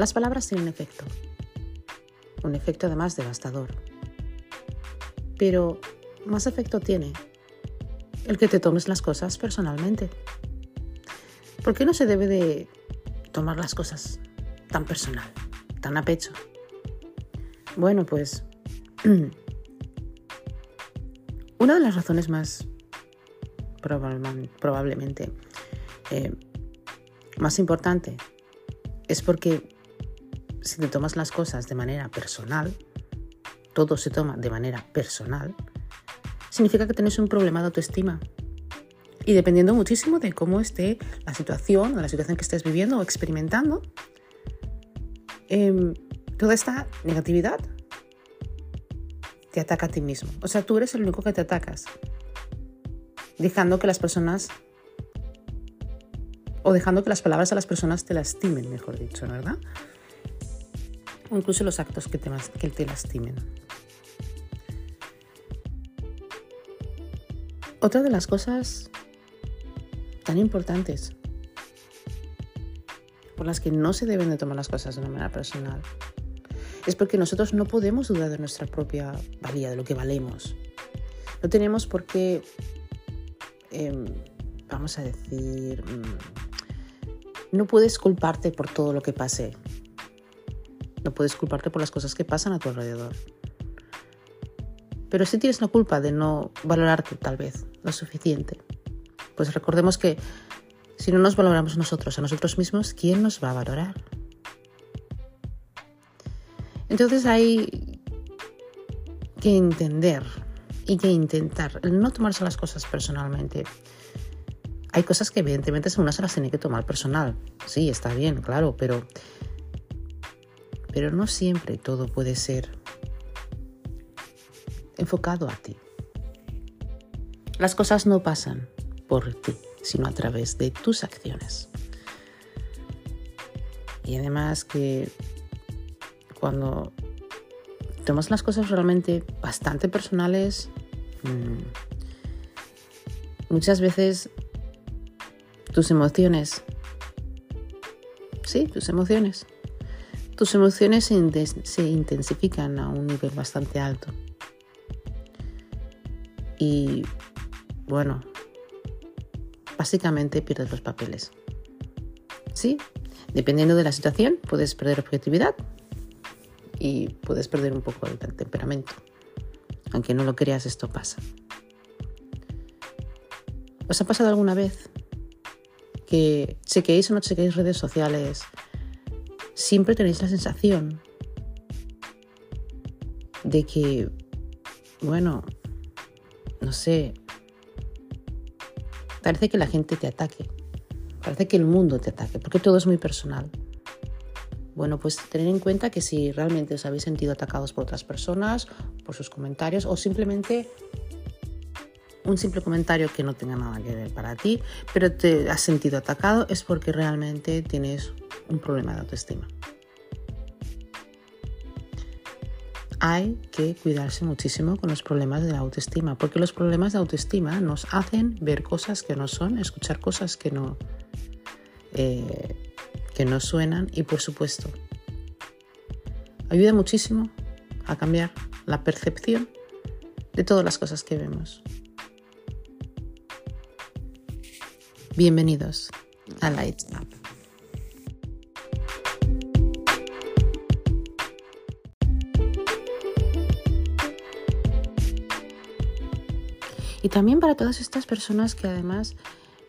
Las palabras tienen efecto, un efecto además devastador. Pero más efecto tiene el que te tomes las cosas personalmente. ¿Por qué no se debe de tomar las cosas tan personal, tan a pecho? Bueno, pues una de las razones más probablemente eh, más importante es porque si te tomas las cosas de manera personal, todo se toma de manera personal, significa que tienes un problema de autoestima. Y dependiendo muchísimo de cómo esté la situación o la situación que estés viviendo o experimentando, em, toda esta negatividad te ataca a ti mismo. O sea, tú eres el único que te atacas, dejando que las personas o dejando que las palabras a las personas te lastimen, mejor dicho, ¿verdad? O incluso los actos que te, lastimen. Otra de las cosas tan importantes por las que no se deben de tomar las cosas de una manera personal es porque nosotros no podemos dudar de nuestra propia valía, de lo que valemos. No tenemos por qué, em, vamos a decir, mm, no puedes culparte por todo lo que pase. No puedes culparte por las cosas que pasan a tu alrededor. Pero sí tienes la culpa de no valorarte tal vez lo suficiente. Pues recordemos que si no nos valoramos nosotros a nosotros mismos, ¿quién nos va a valorar? Entonces hay que entender y que intentar no tomarse las cosas personalmente. Hay cosas que evidentemente una se las tiene que tomar personal. Sí, está bien, claro, pero, pero no siempre todo puede ser enfocado a ti. Las cosas no pasan por ti, sino a través de tus acciones. Y además que cuando tomas las cosas realmente bastante personales, mm, muchas veces tus emociones, sí, tus emociones, tus emociones se intensifican a un nivel bastante alto. Y bueno, básicamente pierdes los papeles. Sí, dependiendo de la situación, puedes perder objetividad y puedes perder un poco el temperamento. Aunque no lo creas, esto pasa. ¿Os ha pasado alguna vez que chequeéis o no chequeéis redes sociales? Siempre tenéis la sensación de que, bueno, no sé, parece que la gente te ataque, parece que el mundo te ataque, porque todo es muy personal. Bueno, pues tener en cuenta que si realmente os habéis sentido atacados por otras personas, por sus comentarios o simplemente un simple comentario que no tenga nada que ver para ti, pero te has sentido atacado, es porque realmente tienes un problema de autoestima. hay que cuidarse muchísimo con los problemas de la autoestima, porque los problemas de autoestima nos hacen ver cosas que no son, escuchar cosas que no, eh, que no suenan y por supuesto ayuda muchísimo a cambiar la percepción de todas las cosas que vemos. Bienvenidos a Lights. Y también para todas estas personas que además,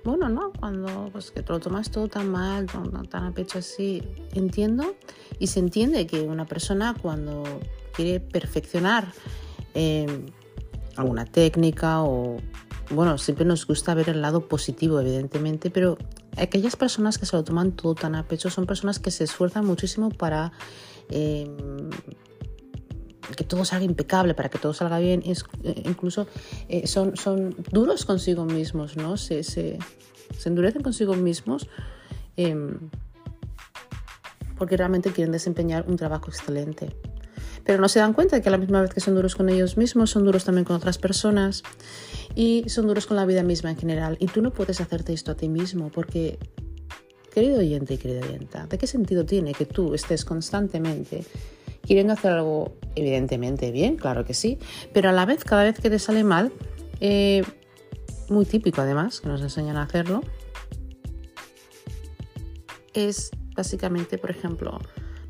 bueno, ¿no? Cuando pues, que te lo tomas todo tan mal, tan, a pecho así, entiendo y se entiende que una persona cuando quiere perfeccionar eh, alguna técnica o, bueno, siempre nos gusta ver el lado positivo, evidentemente, pero aquellas personas que se lo toman todo tan a pecho son personas que se esfuerzan muchísimo para... Eh, que todo salga impecable, para que todo salga bien, eh, incluso eh, son, son duros consigo mismos, ¿no? Se, se, endurecen consigo mismos em, porque realmente quieren desempeñar un trabajo excelente. Pero no se dan cuenta de que a la misma vez que son duros con ellos mismos, son duros también con otras personas y son duros con la vida misma en general. Y tú no puedes hacerte esto a ti mismo porque querido oyente y querida oyenta, ¿de qué sentido tiene que tú estés constantemente queriendo hacer algo evidentemente bien? Claro que sí, pero a la vez cada vez que te sale mal, eh, muy típico además, que nos enseñan a hacerlo, es básicamente, por ejemplo,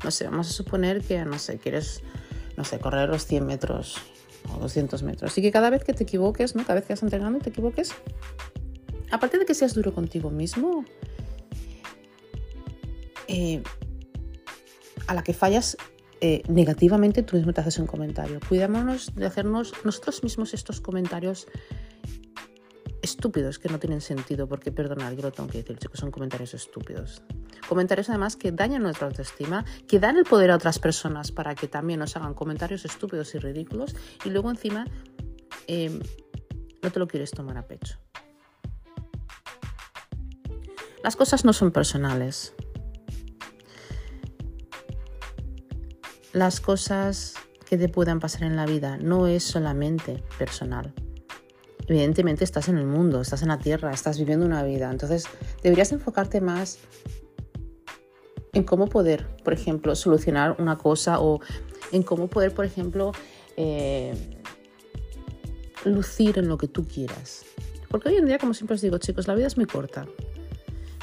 no sé, vamos a suponer que, no sé, quieres, no sé, correr los 100 metros o 200 metros. Y que cada vez que te equivoques, ¿no? Cada vez que estás entrenando te equivoques, aparte de que seas duro contigo mismo, eh, a la que fallas eh, negativamente, tú mismo te haces un comentario. Cuidémonos de hacernos nosotros mismos estos comentarios estúpidos que no tienen sentido, porque perdonad, yo lo tengo que decir, chicos, son comentarios estúpidos. Comentarios además que dañan nuestra autoestima, que dan el poder a otras personas para que también nos hagan comentarios estúpidos y ridículos y luego encima em, no te lo quieres tomar a pecho. Las cosas no son personales. Las cosas que te puedan pasar en la vida no es solamente personal. Evidentemente estás en el mundo, estás en la tierra, estás viviendo una vida. Entonces deberías enfocarte más en cómo poder, por ejemplo, solucionar una cosa o en cómo poder, por ejemplo, eh, lucir en lo que tú quieras. Porque hoy en día, como siempre os digo, chicos, la vida es muy corta.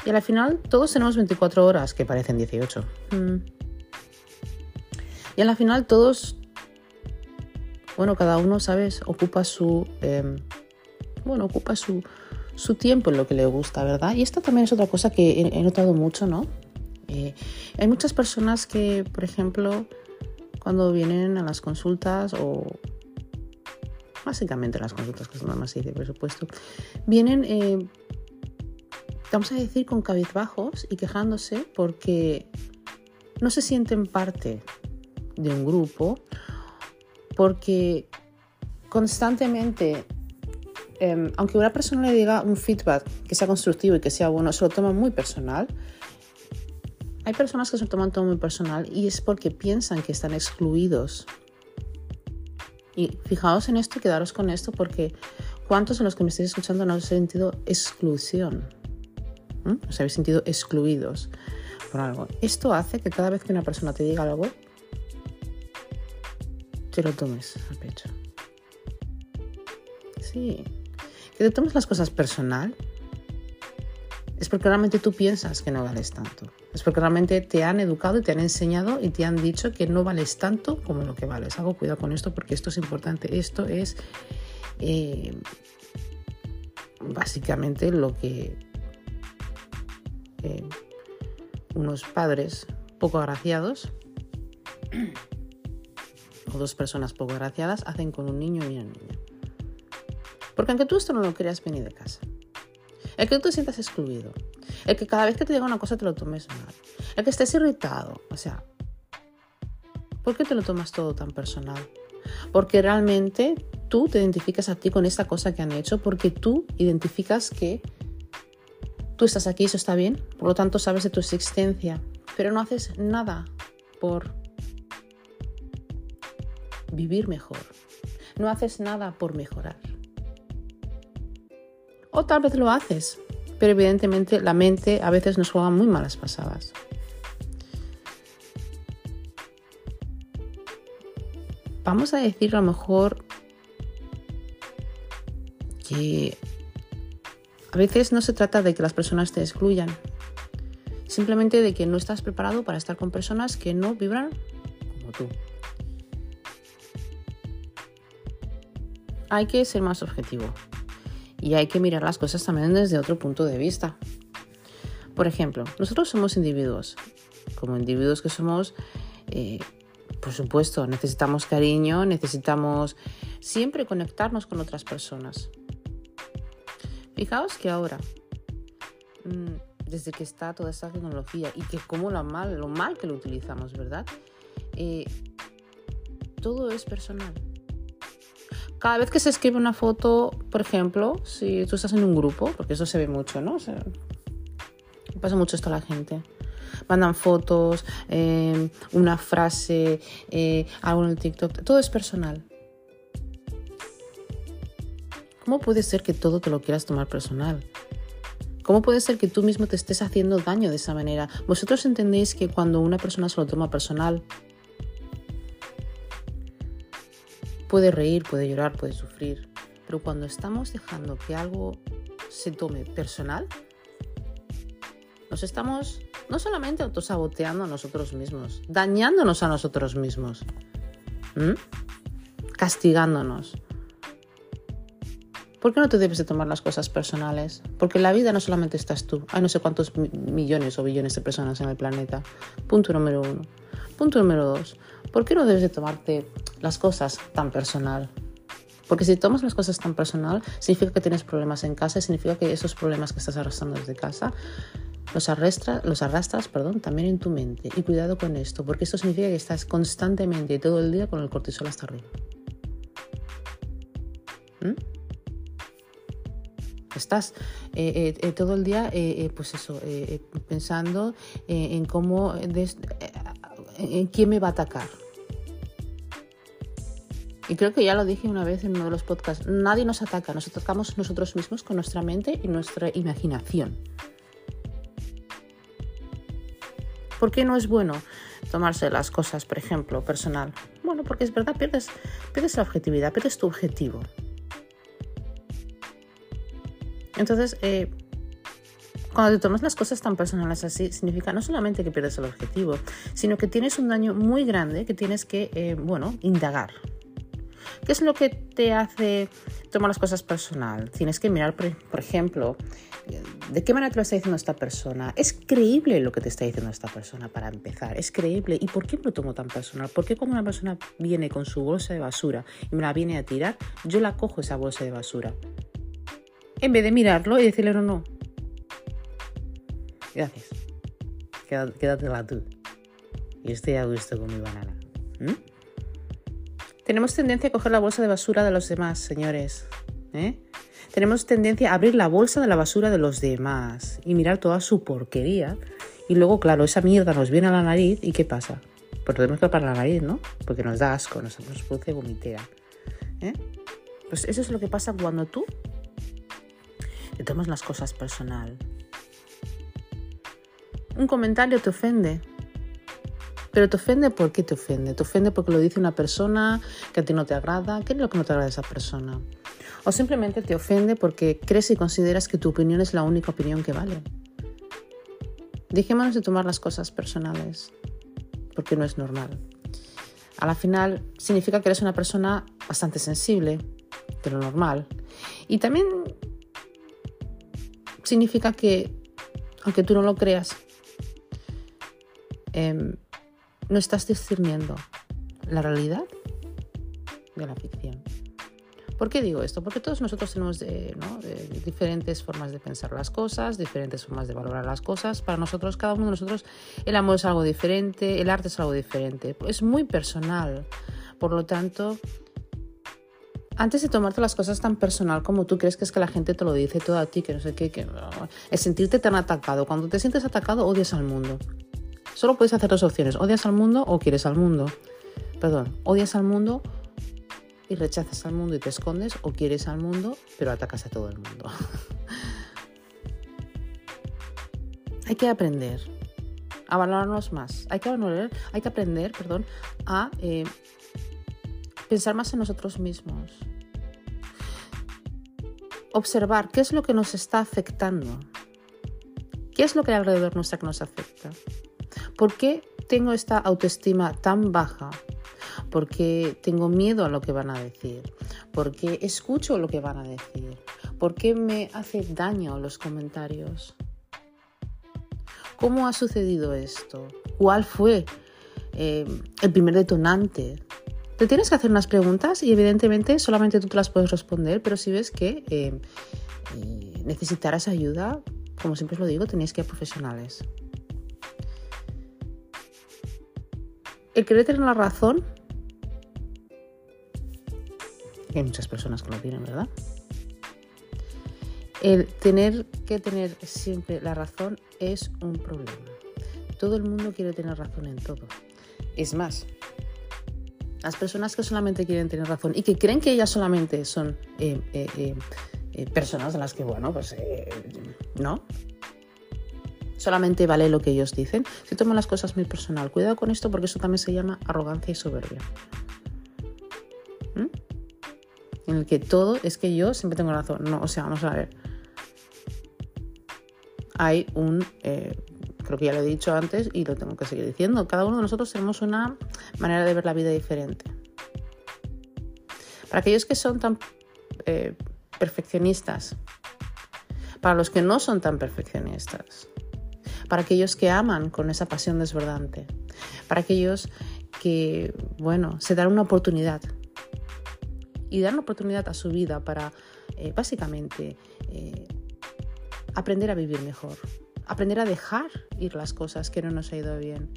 Y al final todos tenemos 24 horas, que parecen 18. Mm. Y al final todos, bueno, cada uno, ¿sabes? Ocupa su, em, bueno, ocupa su, su, tiempo en lo que le gusta, ¿verdad? Y esta también es otra cosa que he notado mucho, ¿no? Eh, hay muchas personas que, por ejemplo, cuando vienen a las consultas o básicamente las consultas que son más de presupuesto, vienen, eh, vamos a decir, con cabizbajos y quejándose porque no se sienten parte de un grupo, porque constantemente, em, aunque una persona le diga un feedback que sea constructivo y que sea bueno, se lo toma muy personal hay personas que se toman todo muy personal y es porque piensan que están excluidos. Y fijaos en esto y quedaros con esto porque ¿cuántos de los que me estáis escuchando no habéis sentido exclusión? ¿Mm? ¿Os habéis sentido excluidos por algo? Esto hace que cada vez que una persona te diga algo, te lo tomes al pecho. Sí. Que te tomes las cosas personal es porque realmente tú piensas que no vales tanto. Es porque realmente te han educado y te han enseñado y te han dicho que no vales tanto como lo que vales. Hago cuidado con esto porque esto es importante. Esto es eh, básicamente lo que eh, unos padres poco agraciados o dos personas poco agraciadas hacen con un niño y una niña. Porque aunque tú esto no lo creas, venir de casa. El que tú te sientas excluido. El que cada vez que te diga una cosa te lo tomes mal. El que estés irritado. O sea, ¿por qué te lo tomas todo tan personal? Porque realmente tú te identificas a ti con esta cosa que han hecho, porque tú identificas que tú estás aquí, eso está bien, por lo tanto sabes de tu existencia, pero no haces nada por vivir mejor. No haces nada por mejorar. O tal vez lo haces, pero evidentemente la mente a veces nos juega muy malas pasadas. Vamos a decir a lo mejor que a veces no se trata de que las personas te excluyan, simplemente de que no estás preparado para estar con personas que no vibran como tú. Hay que ser más objetivo y hay que mirar las cosas también desde otro punto de vista. Por ejemplo, nosotros somos individuos. Como individuos que somos, eh, por supuesto, necesitamos cariño, necesitamos siempre conectarnos con otras personas. Fijaos que ahora, mm, desde que está toda esta tecnología y que como lo mal, lo mal que lo utilizamos, ¿verdad? Eh, todo es personal cada vez que se escribe una foto, por ejemplo, si tú estás en un grupo, porque eso se ve mucho, ¿no? pasa mucho esto a la gente. Mandan fotos, eh, una frase, eh, algo en el TikTok, todo es personal. ¿Cómo puede ser que todo te lo quieras tomar personal? ¿Cómo puede ser que tú mismo te estés haciendo daño de esa manera? Vosotros entendéis que cuando una persona se lo toma personal, puede reír, puede llorar, puede sufrir, pero cuando estamos dejando que algo se tome personal, nos estamos no solamente autosaboteando a nosotros mismos, dañándonos a nosotros mismos, castigándonos. ¿Por qué no te debes de tomar las cosas personales? Porque en la vida no solamente estás tú, hay no sé cuántos millones o billones de personas en el planeta. Punto número uno. Punto número dos. ¿Por qué no debes de tomarte las cosas tan personal? Porque si tomas las cosas tan personal, significa que tienes problemas en casa, significa que esos problemas que estás arrastrando desde casa los, arrastra, los arrastras perdón, también en tu mente. Y cuidado con esto, porque esto significa que estás constantemente y todo el día con el cortisol hasta arriba. ¿Mm? Estás eh, eh, eh, todo el día, pues eso, pensando en cómo, quién me va a atacar. Y creo que ya lo dije una vez en uno de los podcasts, nadie nos ataca, nos atacamos nosotros mismos con nuestra mente y nuestra imaginación. ¿Por qué no es bueno tomarse las cosas, por ejemplo, personal? Bueno, porque es verdad, pierdes, pierdes la objetividad, pierdes tu objetivo. Entonces, eh, cuando te tomas las cosas tan personales así, significa no solamente que pierdes el objetivo, sino que tienes un daño muy grande que tienes que, eh, bueno, indagar. ¿Qué es lo que te hace tomar las cosas personal? Tienes que mirar, por, ejemplo, ¿de qué manera te lo está diciendo esta persona? ¿Es creíble lo que te está diciendo esta persona para empezar? ¿Es creíble? ¿Y por qué me lo tomo tan personal? ¿Por qué cuando una persona viene con su bolsa de basura y me la viene a tirar, yo la cojo esa bolsa de basura? en vez de mirarlo y decirle no, no. Gracias. Quédatela tú. Y estoy a gusto con mi banana. ¿Mm? Tenemos tendencia a coger la bolsa de basura de los demás, señores. ¿eh? Tenemos tendencia a abrir la bolsa de la basura de los demás y mirar toda su porquería. Y luego, claro, esa mierda nos viene a la nariz y ¿qué pasa? Pues tenemos que tapar la nariz, ¿no? Porque nos da asco, nos, nos produce vomitera. ¿eh? Pues eso es lo que pasa cuando tú te tomas las cosas personal. Un comentario te ofende. Pero te ofende porque te ofende. Te ofende porque lo dice una persona que a ti no te agrada. ¿Qué es lo que no te agrada esa persona? O simplemente te ofende porque crees y consideras que tu opinión es la única opinión que vale. Dejémonos de tomar las cosas personales, porque no es normal. A la final significa que eres una persona bastante sensible, de lo normal. Y también significa que, aunque tú no lo creas, em, no estás discerniendo la realidad de la ficción. ¿Por qué digo esto? Porque todos nosotros tenemos diferentes formas de pensar las cosas, diferentes formas de valorar las cosas. Para nosotros, cada uno de nosotros, el amor es algo diferente, el arte es algo diferente. Es muy personal. Por lo tanto, antes de tomarte las cosas tan personal como tú crees que es que la gente te lo dice todo a ti, que no sé qué, que es sentirte tan atacado. Cuando te sientes atacado, odias al mundo. Solo puedes hacer dos opciones, odias al mundo o quieres al mundo. Perdón, odias al mundo y rechazas al mundo y te escondes o quieres al mundo pero atacas a todo el mundo. hay que aprender a valorarnos más. Hay que, aprender, perdón, a eh, pensar más en nosotros mismos observar qué es lo que nos está afectando. ¿Qué es lo que hay alrededor nuestra que nos afecta? ¿Por qué tengo esta autoestima tan baja? ¿Por qué tengo miedo a lo que van a decir? ¿Por qué escucho lo que van a decir? ¿Por qué me hace daño los comentarios? ¿Cómo ha sucedido esto? ¿Cuál fue eh, el primer detonante te tienes que hacer unas preguntas y evidentemente solamente tú te las puedes responder, pero si ves que eh, eh, necesitarás ayuda, como siempre os lo digo, tenéis que ir a profesionales. El querer tener la razón, hay muchas personas que lo tienen, ¿verdad? El tener que tener siempre la razón es un problema. Todo el mundo quiere tener razón en todo. Es más, las personas que solamente quieren tener razón y que creen que ellas solamente son eh, eh, eh, personas a las que, bueno, pues no. Solamente vale lo que ellos dicen. Si toman las cosas muy personal, cuidado con esto porque eso también se llama arrogancia y soberbia. ¿Mm? En el que todo es que yo siempre tengo razón. No, o sea, vamos a ver. Hay un, eh, creo que ya lo he dicho antes y lo tengo que seguir diciendo. Cada uno de nosotros tenemos una manera de ver la vida diferente. Para aquellos que son tan perfeccionistas, para los que no son tan perfeccionistas, para aquellos que aman con esa pasión desbordante, para aquellos que, bueno, se dan una oportunidad y dan una oportunidad a su vida para, eh, básicamente, eh, aprender a vivir mejor, aprender a dejar ir las cosas que no nos ha ido bien,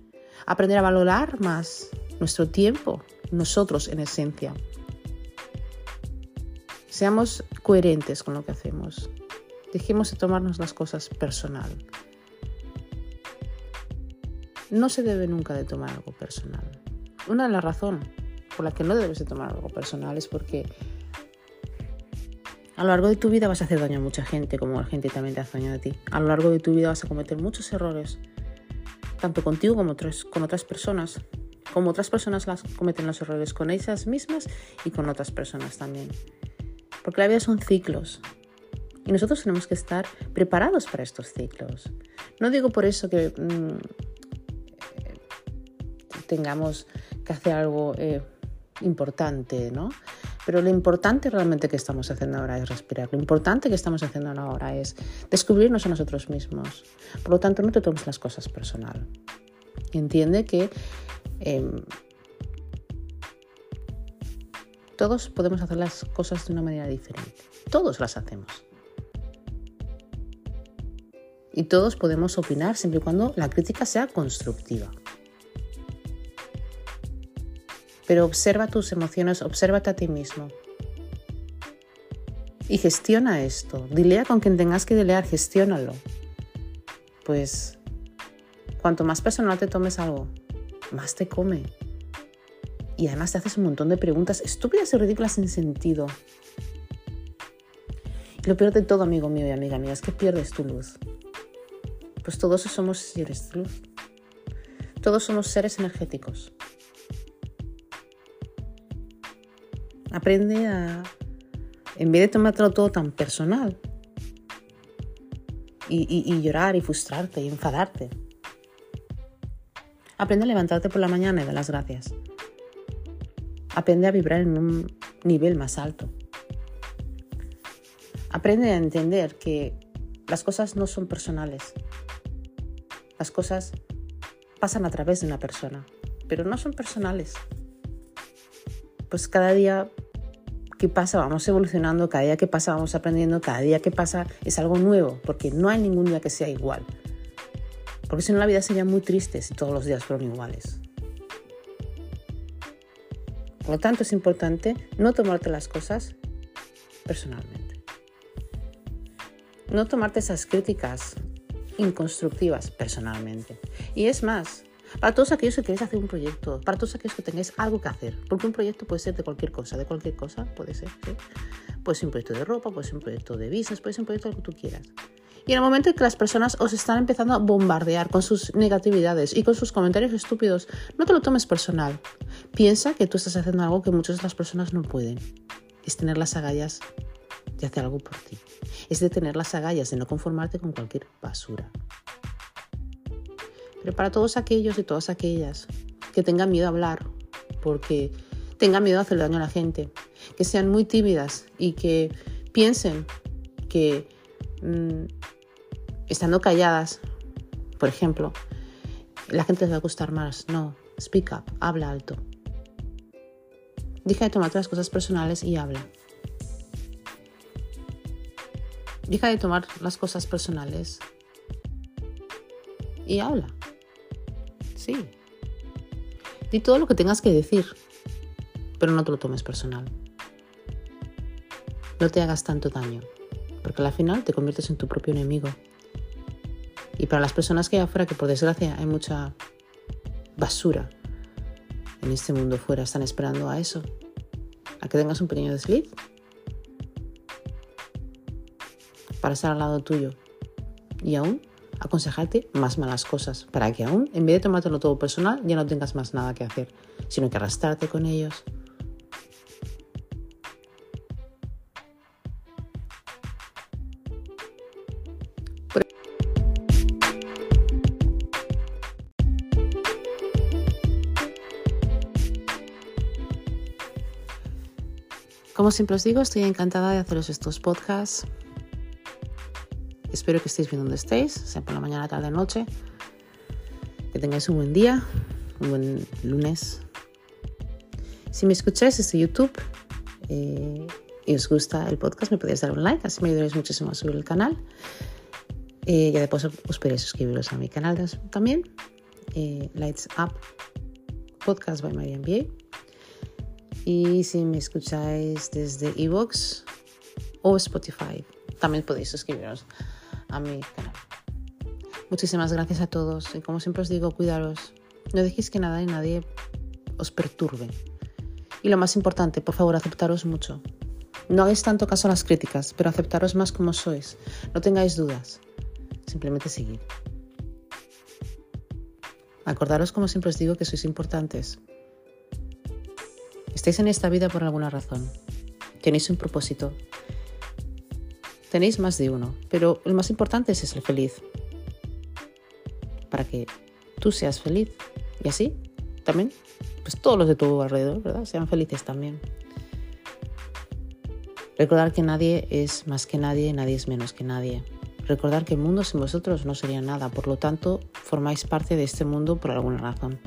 aprender a valorar más nuestro tiempo, nosotros en esencia. Seamos coherentes con lo que hacemos. Dejemos de tomarnos las cosas personal. No se debe nunca de tomar algo personal. Una de las razones por la que no debes de tomar algo personal es porque a lo largo de tu vida vas a hacer daño a mucha gente, como la gente también te hace daño a ti. A lo largo de tu vida vas a cometer muchos errores, tanto contigo como con otras personas, como otras personas las cometen los errores con ellas mismas y con otras personas también. Porque la vida son ciclos. Y nosotros tenemos que estar preparados para estos ciclos. No digo por eso que mm, tengamos que hacer algo eh, importante, ¿no? Pero lo importante realmente que estamos haciendo ahora es respirar. Lo importante que estamos haciendo ahora es descubrirnos a nosotros mismos. Por lo tanto, no te tomes las cosas personal. Entiende que em, todos podemos hacer las cosas de una manera diferente. Todos las hacemos. Y todos podemos opinar siempre y cuando la crítica sea constructiva. Pero observa tus emociones, obsérvate a ti mismo. Y gestiona esto. Dilea con quien tengas que dilear, gestiónalo. Pues cuanto más personal te tomes algo, más te come. Y además te haces un montón de preguntas estúpidas y ridículas sin sentido. Y lo peor de todo, amigo mío y amiga mía, es que pierdes tu luz. Pues todos somos seres de luz. Todos somos seres energéticos. Aprende a, en vez de tomártelo todo tan personal, y, llorar y frustrarte y enfadarte, aprende a levantarte por la mañana y dar las gracias. Aprende a vibrar en un nivel más alto. Aprende a entender que las cosas no son personales. Las cosas pasan a través de una persona, pero no son personales. Pues cada día que pasa vamos evolucionando, cada día que pasa vamos aprendiendo, cada día que pasa es algo nuevo, porque no hay ningún día que sea igual. Porque si no la vida sería muy triste si todos los días fueran iguales. Por lo tanto, es importante no tomarte las cosas personalmente. No tomarte esas críticas inconstructivas personalmente. Y es más, para todos aquellos que queréis hacer un proyecto, para todos aquellos que tengáis algo que hacer, porque un proyecto puede ser de cualquier cosa, de cualquier cosa puede ser, ¿sí? Puede ser un proyecto de ropa, puede ser un proyecto de business, puede ser un proyecto de lo que tú quieras. Y en el momento en que las personas os están empezando a bombardear con sus negatividades y con sus comentarios estúpidos, no te lo tomes personal. Piensa que tú estás haciendo algo que muchas de las personas no pueden. Es tener las agallas de hacer algo por ti. Es de tener las agallas de no conformarte con cualquier basura. Pero para todos aquellos y todas aquellas que tengan miedo a hablar, porque tengan miedo a hacer daño a la gente, que sean muy tímidas y que piensen que mm, estando calladas, por ejemplo, la gente les va a gustar más. No, speak up, habla alto. Deja de tomarte las cosas personales y habla. Deja de tomar las cosas personales y habla. Sí. Di todo lo que tengas que decir, pero no te lo tomes personal. No te hagas tanto daño, porque al final te conviertes en tu propio enemigo. Y para las personas que hay afuera, que por desgracia hay mucha basura en este mundo fuera, están esperando a eso, a que tengas un pequeño desliz. para estar al lado tuyo y aún aconsejarte más malas cosas, para que aún, en vez de tomártelo todo personal, ya no tengas más nada que hacer, sino que arrastrarte con ellos. Como siempre os digo, estoy encantada de haceros estos podcasts. Espero que estéis bien donde estéis, sea por la mañana, tarde, noche. Que tengáis un buen día, un buen lunes. Si me escucháis desde YouTube eh, y os gusta el podcast, me podéis dar un like, así me ayudaréis muchísimo a subir el canal. Eh, y después os podéis suscribiros a mi canal también, eh, Lights Up Podcast by Marian MBA. Y si me escucháis desde Evox o Spotify, también podéis suscribiros a mi canal. Muchísimas gracias a todos y como siempre os digo, cuidaros. No dejéis que nada y nadie os perturbe. Y lo más importante, por favor, aceptaros mucho. No hagáis tanto caso a las críticas, pero aceptaros más como sois. No tengáis dudas. Simplemente seguid. Acordaros, como siempre os digo, que sois importantes. Estáis en esta vida por alguna razón. Tenéis un propósito. Tenéis más de uno, pero el más importante es ser feliz. Para que tú seas feliz. Y así, también, pues todos los de tu alrededor, ¿verdad? Sean felices también. Recordar que nadie es más que nadie, nadie es menos que nadie. Recordar que el mundo sin vosotros no sería nada, por lo tanto, formáis parte de este mundo por alguna razón.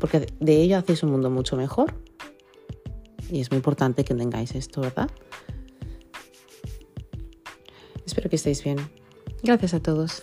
Porque de ello hacéis un mundo mucho mejor y es muy importante que tengáis esto, ¿verdad? Espero que estéis bien. Gracias a todos.